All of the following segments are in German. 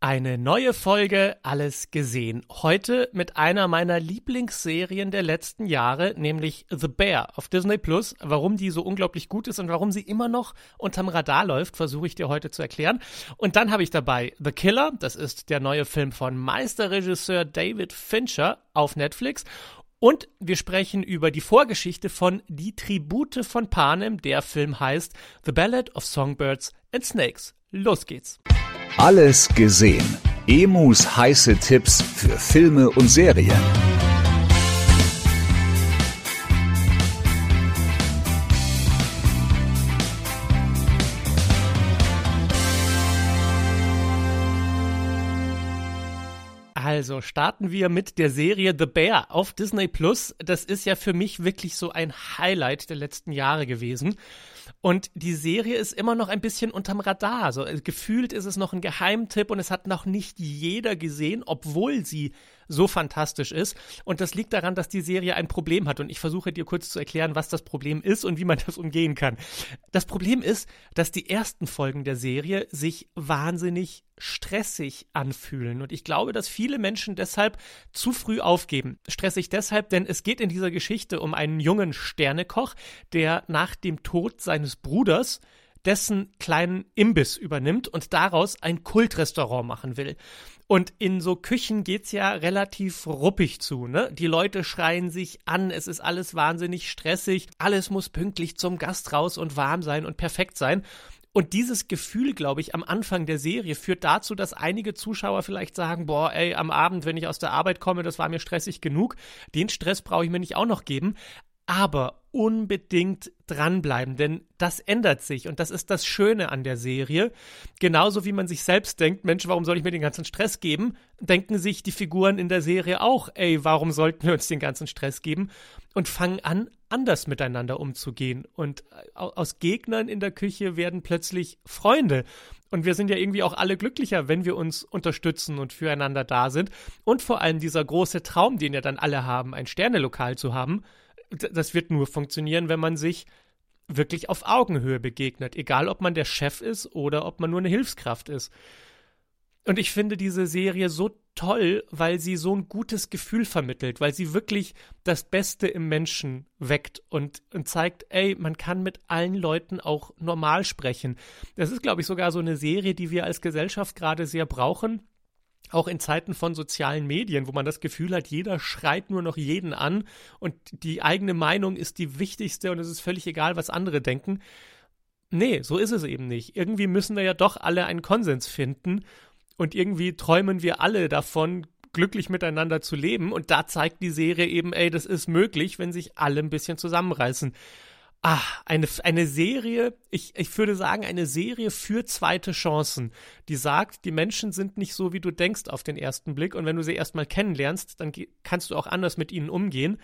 Eine neue Folge Alles gesehen. Heute mit einer meiner Lieblingsserien der letzten Jahre, nämlich The Bear auf Disney Plus. Warum die so unglaublich gut ist und warum sie immer noch unterm Radar läuft, versuche ich dir heute zu erklären. Und dann habe ich dabei The Killer, das ist der neue Film von Meisterregisseur David Fincher auf Netflix. Und wir sprechen über die Vorgeschichte von Die Tribute von Panem. Der Film heißt The Ballad of Songbirds and Snakes. Los geht's. Alles gesehen. Emus heiße Tipps für Filme und Serien. Also starten wir mit der Serie The Bear auf Disney Plus. Das ist ja für mich wirklich so ein Highlight der letzten Jahre gewesen. Und die Serie ist immer noch ein bisschen unterm Radar. So, also gefühlt ist es noch ein Geheimtipp und es hat noch nicht jeder gesehen, obwohl sie so fantastisch ist. Und das liegt daran, dass die Serie ein Problem hat. Und ich versuche dir kurz zu erklären, was das Problem ist und wie man das umgehen kann. Das Problem ist, dass die ersten Folgen der Serie sich wahnsinnig stressig anfühlen. Und ich glaube, dass viele Menschen deshalb zu früh aufgeben. Stressig deshalb, denn es geht in dieser Geschichte um einen jungen Sternekoch, der nach dem Tod seines Bruders dessen kleinen Imbiss übernimmt und daraus ein Kultrestaurant machen will. Und in so Küchen geht's ja relativ ruppig zu, ne? Die Leute schreien sich an, es ist alles wahnsinnig stressig, alles muss pünktlich zum Gast raus und warm sein und perfekt sein. Und dieses Gefühl, glaube ich, am Anfang der Serie führt dazu, dass einige Zuschauer vielleicht sagen, boah, ey, am Abend, wenn ich aus der Arbeit komme, das war mir stressig genug, den Stress brauche ich mir nicht auch noch geben aber unbedingt dranbleiben, denn das ändert sich und das ist das Schöne an der Serie. Genauso wie man sich selbst denkt, Mensch, warum soll ich mir den ganzen Stress geben? Denken sich die Figuren in der Serie auch, ey, warum sollten wir uns den ganzen Stress geben? Und fangen an, anders miteinander umzugehen. Und aus Gegnern in der Küche werden plötzlich Freunde. Und wir sind ja irgendwie auch alle glücklicher, wenn wir uns unterstützen und füreinander da sind. Und vor allem dieser große Traum, den ja dann alle haben, ein Sternelokal zu haben, das wird nur funktionieren, wenn man sich wirklich auf Augenhöhe begegnet, egal ob man der Chef ist oder ob man nur eine Hilfskraft ist. Und ich finde diese Serie so toll, weil sie so ein gutes Gefühl vermittelt, weil sie wirklich das Beste im Menschen weckt und, und zeigt, ey, man kann mit allen Leuten auch normal sprechen. Das ist, glaube ich, sogar so eine Serie, die wir als Gesellschaft gerade sehr brauchen, auch in Zeiten von sozialen Medien, wo man das Gefühl hat, jeder schreit nur noch jeden an und die eigene Meinung ist die wichtigste und es ist völlig egal, was andere denken. Nee, so ist es eben nicht. Irgendwie müssen wir ja doch alle einen Konsens finden und irgendwie träumen wir alle davon, glücklich miteinander zu leben und da zeigt die Serie eben, ey, das ist möglich, wenn sich alle ein bisschen zusammenreißen. Ah, eine, eine Serie, ich, ich würde sagen, eine Serie für zweite Chancen, die sagt, die Menschen sind nicht so, wie du denkst auf den ersten Blick und wenn du sie erstmal kennenlernst, dann kannst du auch anders mit ihnen umgehen.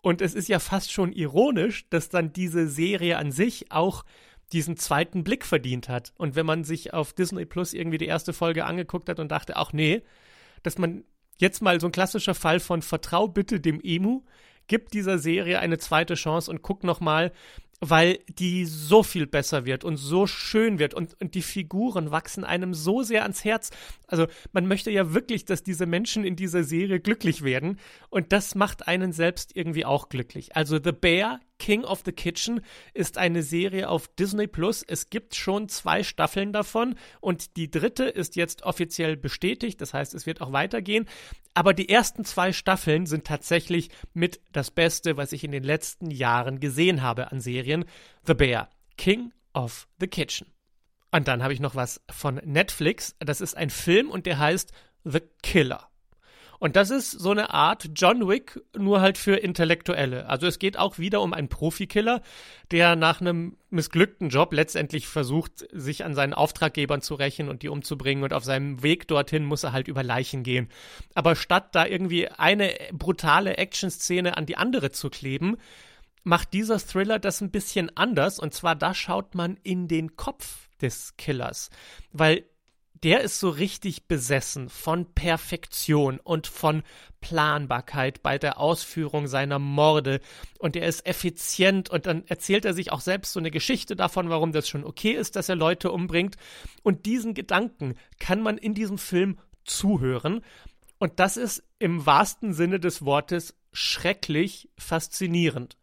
Und es ist ja fast schon ironisch, dass dann diese Serie an sich auch diesen zweiten Blick verdient hat. Und wenn man sich auf Disney Plus irgendwie die erste Folge angeguckt hat und dachte, ach nee, dass man jetzt mal so ein klassischer Fall von Vertrau bitte dem Emu, gib dieser Serie eine zweite Chance und guck noch mal, weil die so viel besser wird und so schön wird und, und die Figuren wachsen einem so sehr ans Herz. Also man möchte ja wirklich, dass diese Menschen in dieser Serie glücklich werden und das macht einen selbst irgendwie auch glücklich. Also The Bear King of the Kitchen ist eine Serie auf Disney Plus. Es gibt schon zwei Staffeln davon und die dritte ist jetzt offiziell bestätigt. Das heißt, es wird auch weitergehen. Aber die ersten zwei Staffeln sind tatsächlich mit das Beste, was ich in den letzten Jahren gesehen habe an Serien. The Bear, King of the Kitchen. Und dann habe ich noch was von Netflix. Das ist ein Film und der heißt The Killer. Und das ist so eine Art John Wick, nur halt für Intellektuelle. Also es geht auch wieder um einen Profikiller, der nach einem missglückten Job letztendlich versucht, sich an seinen Auftraggebern zu rächen und die umzubringen. Und auf seinem Weg dorthin muss er halt über Leichen gehen. Aber statt da irgendwie eine brutale Action-Szene an die andere zu kleben, macht dieser Thriller das ein bisschen anders. Und zwar da schaut man in den Kopf des Killers. Weil der ist so richtig besessen von Perfektion und von Planbarkeit bei der Ausführung seiner Morde. Und er ist effizient und dann erzählt er sich auch selbst so eine Geschichte davon, warum das schon okay ist, dass er Leute umbringt. Und diesen Gedanken kann man in diesem Film zuhören. Und das ist im wahrsten Sinne des Wortes schrecklich faszinierend.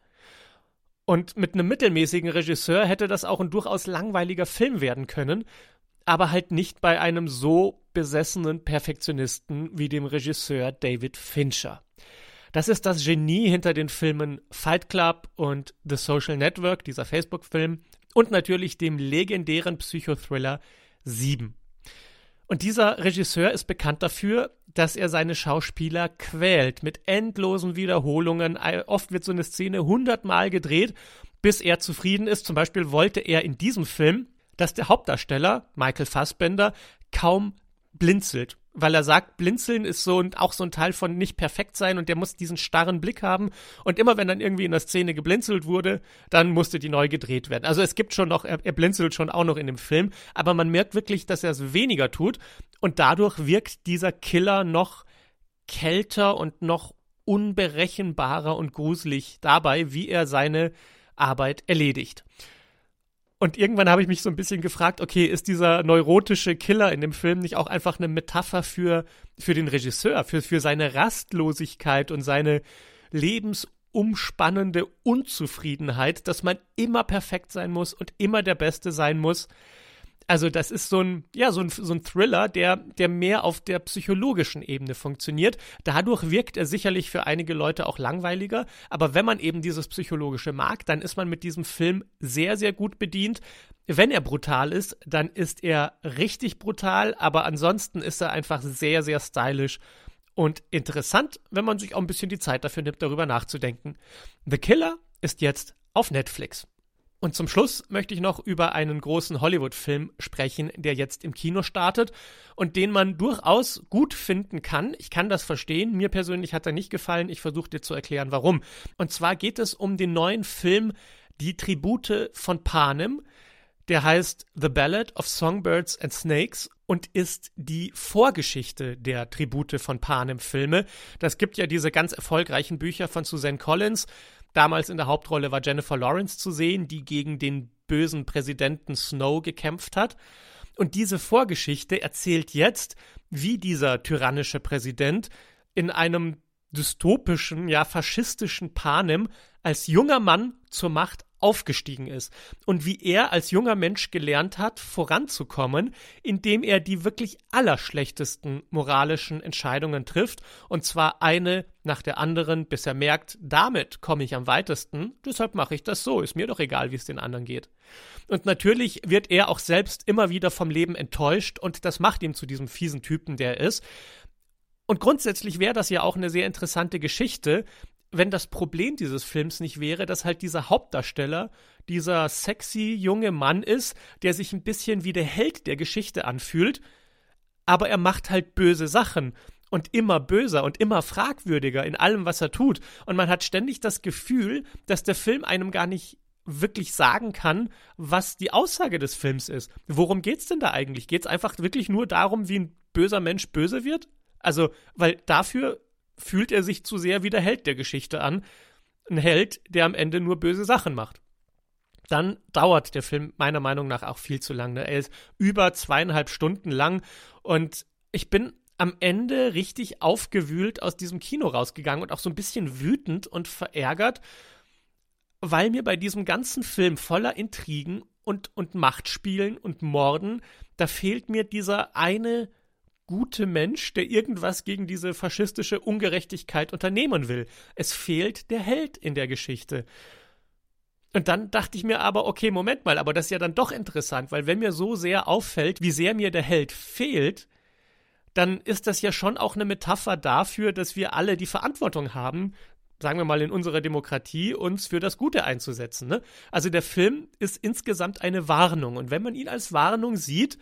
Und mit einem mittelmäßigen Regisseur hätte das auch ein durchaus langweiliger Film werden können, aber halt nicht bei einem so besessenen Perfektionisten wie dem Regisseur David Fincher. Das ist das Genie hinter den Filmen Fight Club und The Social Network, dieser Facebook-Film, und natürlich dem legendären Psychothriller 7. Und dieser Regisseur ist bekannt dafür, dass er seine Schauspieler quält mit endlosen Wiederholungen. Oft wird so eine Szene hundertmal gedreht, bis er zufrieden ist. Zum Beispiel wollte er in diesem Film dass der Hauptdarsteller, Michael Fassbender, kaum blinzelt. Weil er sagt, blinzeln ist so und auch so ein Teil von nicht perfekt sein und der muss diesen starren Blick haben. Und immer wenn dann irgendwie in der Szene geblinzelt wurde, dann musste die neu gedreht werden. Also es gibt schon noch, er, er blinzelt schon auch noch in dem Film, aber man merkt wirklich, dass er es weniger tut. Und dadurch wirkt dieser Killer noch kälter und noch unberechenbarer und gruselig dabei, wie er seine Arbeit erledigt. Und irgendwann habe ich mich so ein bisschen gefragt, okay, ist dieser neurotische Killer in dem Film nicht auch einfach eine Metapher für, für den Regisseur, für, für seine Rastlosigkeit und seine lebensumspannende Unzufriedenheit, dass man immer perfekt sein muss und immer der Beste sein muss? Also das ist so ein, ja, so ein, so ein Thriller, der, der mehr auf der psychologischen Ebene funktioniert. Dadurch wirkt er sicherlich für einige Leute auch langweiliger. Aber wenn man eben dieses Psychologische mag, dann ist man mit diesem Film sehr, sehr gut bedient. Wenn er brutal ist, dann ist er richtig brutal. Aber ansonsten ist er einfach sehr, sehr stylisch und interessant, wenn man sich auch ein bisschen die Zeit dafür nimmt, darüber nachzudenken. The Killer ist jetzt auf Netflix. Und zum Schluss möchte ich noch über einen großen Hollywood-Film sprechen, der jetzt im Kino startet und den man durchaus gut finden kann. Ich kann das verstehen. Mir persönlich hat er nicht gefallen. Ich versuche dir zu erklären, warum. Und zwar geht es um den neuen Film Die Tribute von Panem. Der heißt The Ballad of Songbirds and Snakes und ist die Vorgeschichte der Tribute von Panem Filme. Das gibt ja diese ganz erfolgreichen Bücher von Suzanne Collins Damals in der Hauptrolle war Jennifer Lawrence zu sehen, die gegen den bösen Präsidenten Snow gekämpft hat. Und diese Vorgeschichte erzählt jetzt, wie dieser tyrannische Präsident in einem dystopischen, ja faschistischen Panem als junger Mann zur Macht aufgestiegen ist und wie er als junger Mensch gelernt hat, voranzukommen, indem er die wirklich allerschlechtesten moralischen Entscheidungen trifft und zwar eine nach der anderen, bis er merkt, damit komme ich am weitesten, deshalb mache ich das so, ist mir doch egal, wie es den anderen geht. Und natürlich wird er auch selbst immer wieder vom Leben enttäuscht und das macht ihn zu diesem fiesen Typen, der er ist. Und grundsätzlich wäre das ja auch eine sehr interessante Geschichte, wenn das Problem dieses Films nicht wäre, dass halt dieser Hauptdarsteller dieser sexy junge Mann ist, der sich ein bisschen wie der Held der Geschichte anfühlt, aber er macht halt böse Sachen und immer böser und immer fragwürdiger in allem, was er tut. Und man hat ständig das Gefühl, dass der Film einem gar nicht wirklich sagen kann, was die Aussage des Films ist. Worum geht's denn da eigentlich? Geht's einfach wirklich nur darum, wie ein böser Mensch böse wird? Also, weil dafür fühlt er sich zu sehr wie der Held der Geschichte an. Ein Held, der am Ende nur böse Sachen macht. Dann dauert der Film meiner Meinung nach auch viel zu lang. Ne? Er ist über zweieinhalb Stunden lang und ich bin am Ende richtig aufgewühlt aus diesem Kino rausgegangen und auch so ein bisschen wütend und verärgert, weil mir bei diesem ganzen Film voller Intrigen und, und Machtspielen und Morden, da fehlt mir dieser eine gute Mensch, der irgendwas gegen diese faschistische Ungerechtigkeit unternehmen will. Es fehlt der Held in der Geschichte. Und dann dachte ich mir aber, okay, Moment mal, aber das ist ja dann doch interessant, weil wenn mir so sehr auffällt, wie sehr mir der Held fehlt, dann ist das ja schon auch eine Metapher dafür, dass wir alle die Verantwortung haben, sagen wir mal in unserer Demokratie, uns für das Gute einzusetzen. Ne? Also der Film ist insgesamt eine Warnung. Und wenn man ihn als Warnung sieht,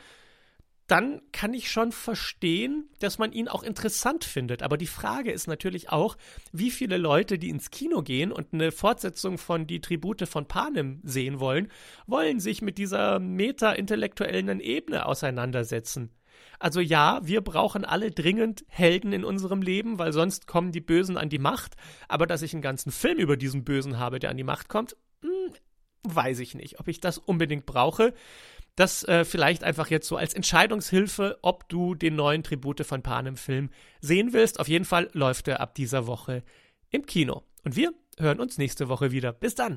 dann kann ich schon verstehen, dass man ihn auch interessant findet. Aber die Frage ist natürlich auch, wie viele Leute, die ins Kino gehen und eine Fortsetzung von Die Tribute von Panem sehen wollen, wollen sich mit dieser meta-intellektuellen Ebene auseinandersetzen. Also ja, wir brauchen alle dringend Helden in unserem Leben, weil sonst kommen die Bösen an die Macht. Aber dass ich einen ganzen Film über diesen Bösen habe, der an die Macht kommt, hm, weiß ich nicht, ob ich das unbedingt brauche. Das äh, vielleicht einfach jetzt so als Entscheidungshilfe, ob du den neuen Tribute von Panem Film sehen willst. Auf jeden Fall läuft er ab dieser Woche im Kino. Und wir hören uns nächste Woche wieder. Bis dann.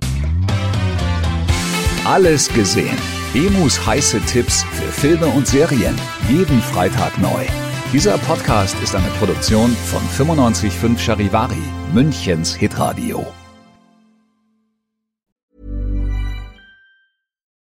Alles gesehen. Emus heiße Tipps für Filme und Serien. Jeden Freitag neu. Dieser Podcast ist eine Produktion von 955 Charivari, Münchens Hitradio.